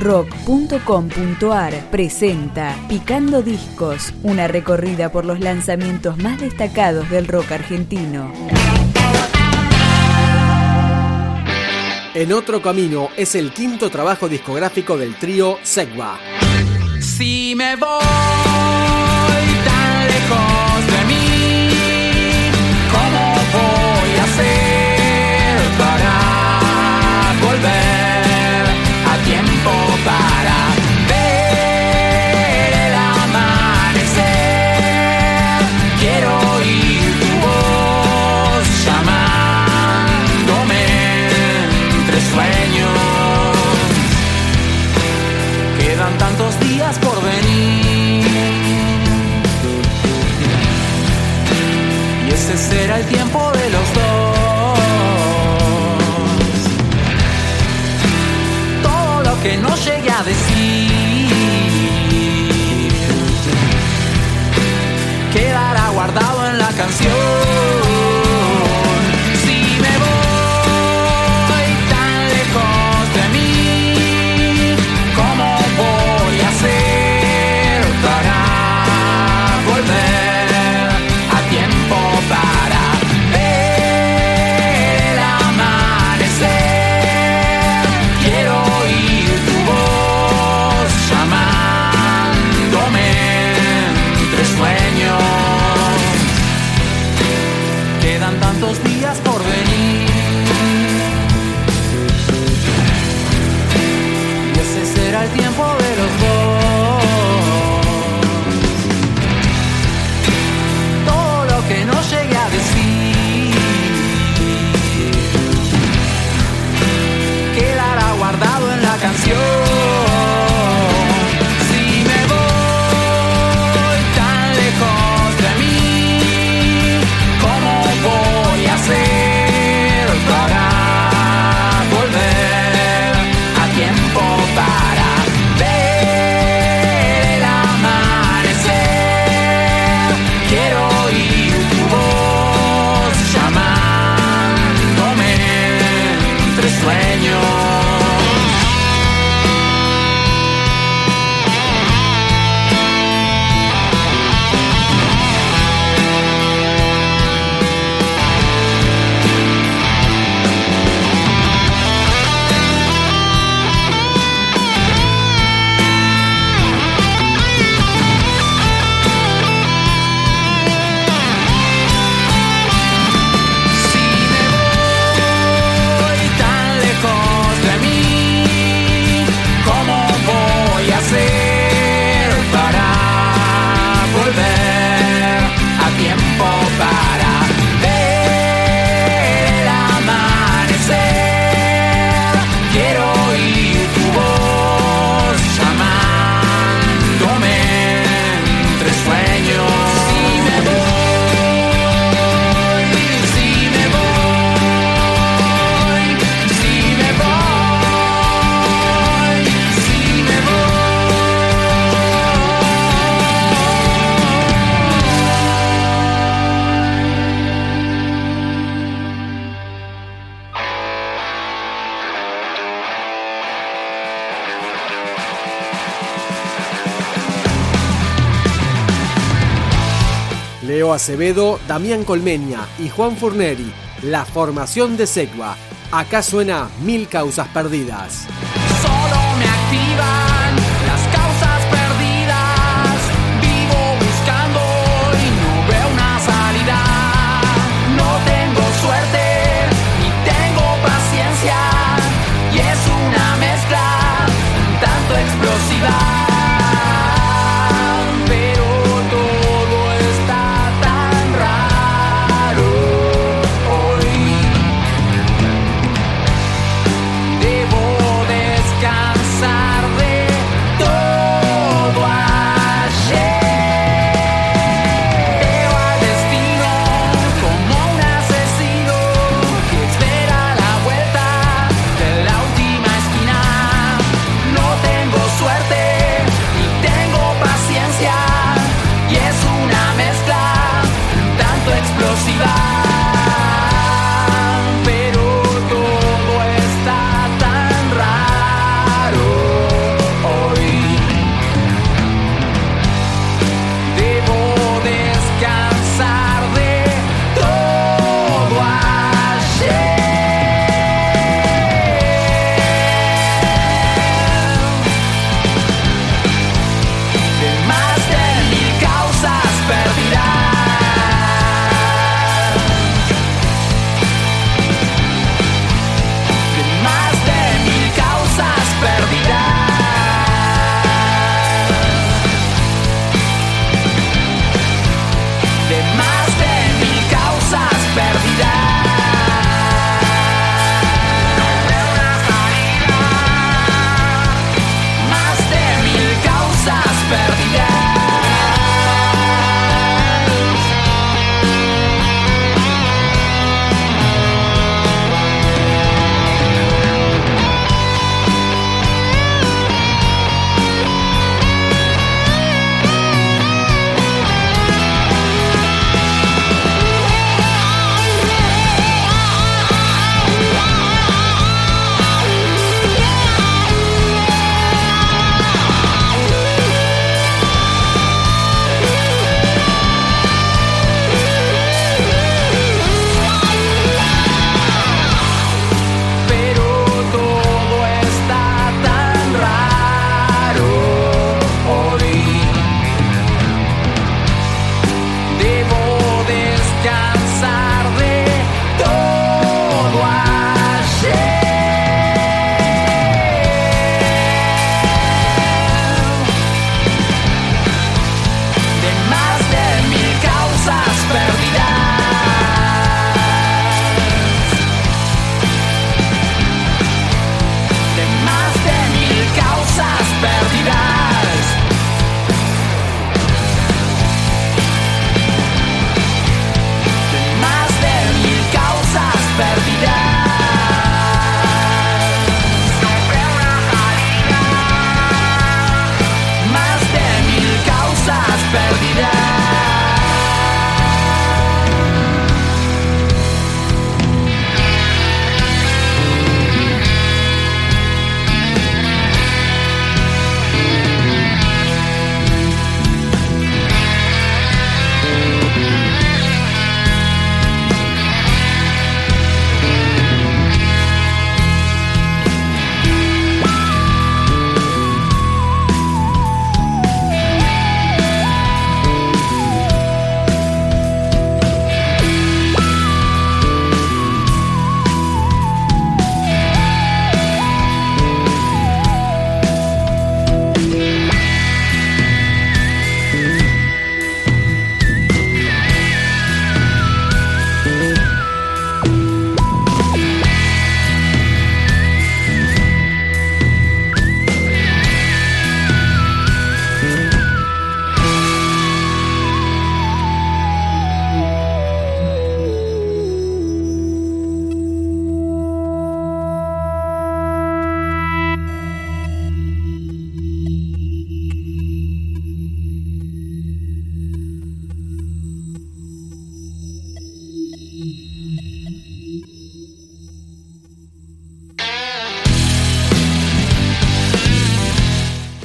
rock.com.ar presenta Picando Discos, una recorrida por los lanzamientos más destacados del rock argentino. En otro camino es el quinto trabajo discográfico del trío Segwa. Si me voy Ese será el tiempo de los dos. Todo lo que no llegue a decir quedará guardado en la canción. fall back Acevedo, Damián Colmeña y Juan Furneri, la formación de Segua. Acá suena Mil Causas Perdidas. Solo me.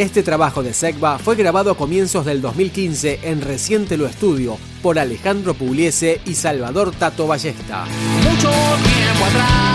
Este trabajo de Segba fue grabado a comienzos del 2015 en Reciente Lo Estudio por Alejandro Pugliese y Salvador Tato Ballesta. Mucho tiempo atrás.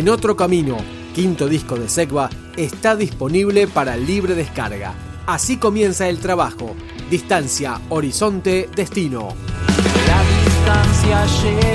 En otro camino, quinto disco de Segva, está disponible para libre descarga. Así comienza el trabajo. Distancia, horizonte, destino. La distancia llega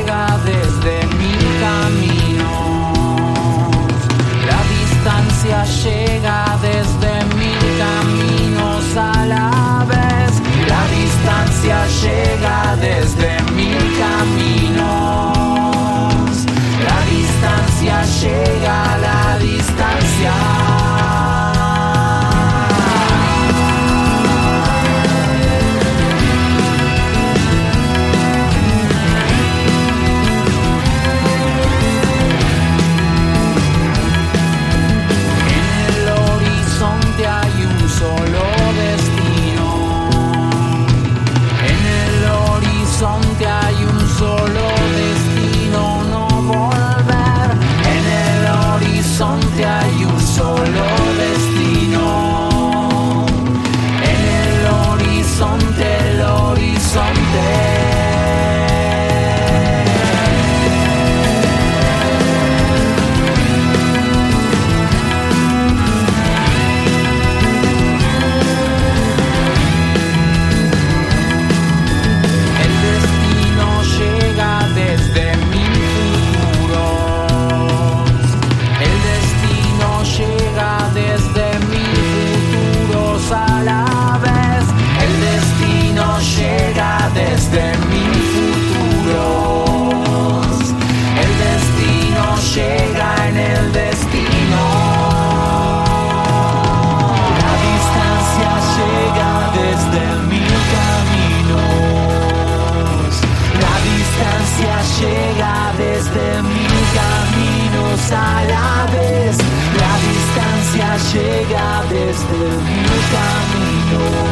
desde mil caminos.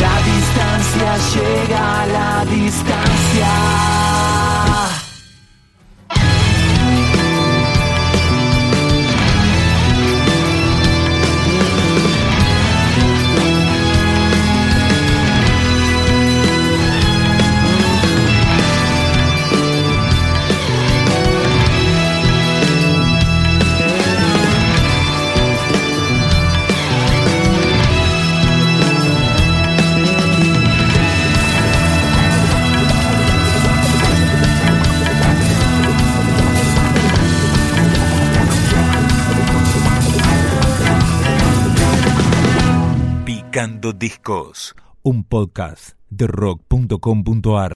La distancia llega a la distancia. Discos, un podcast de rock.com.ar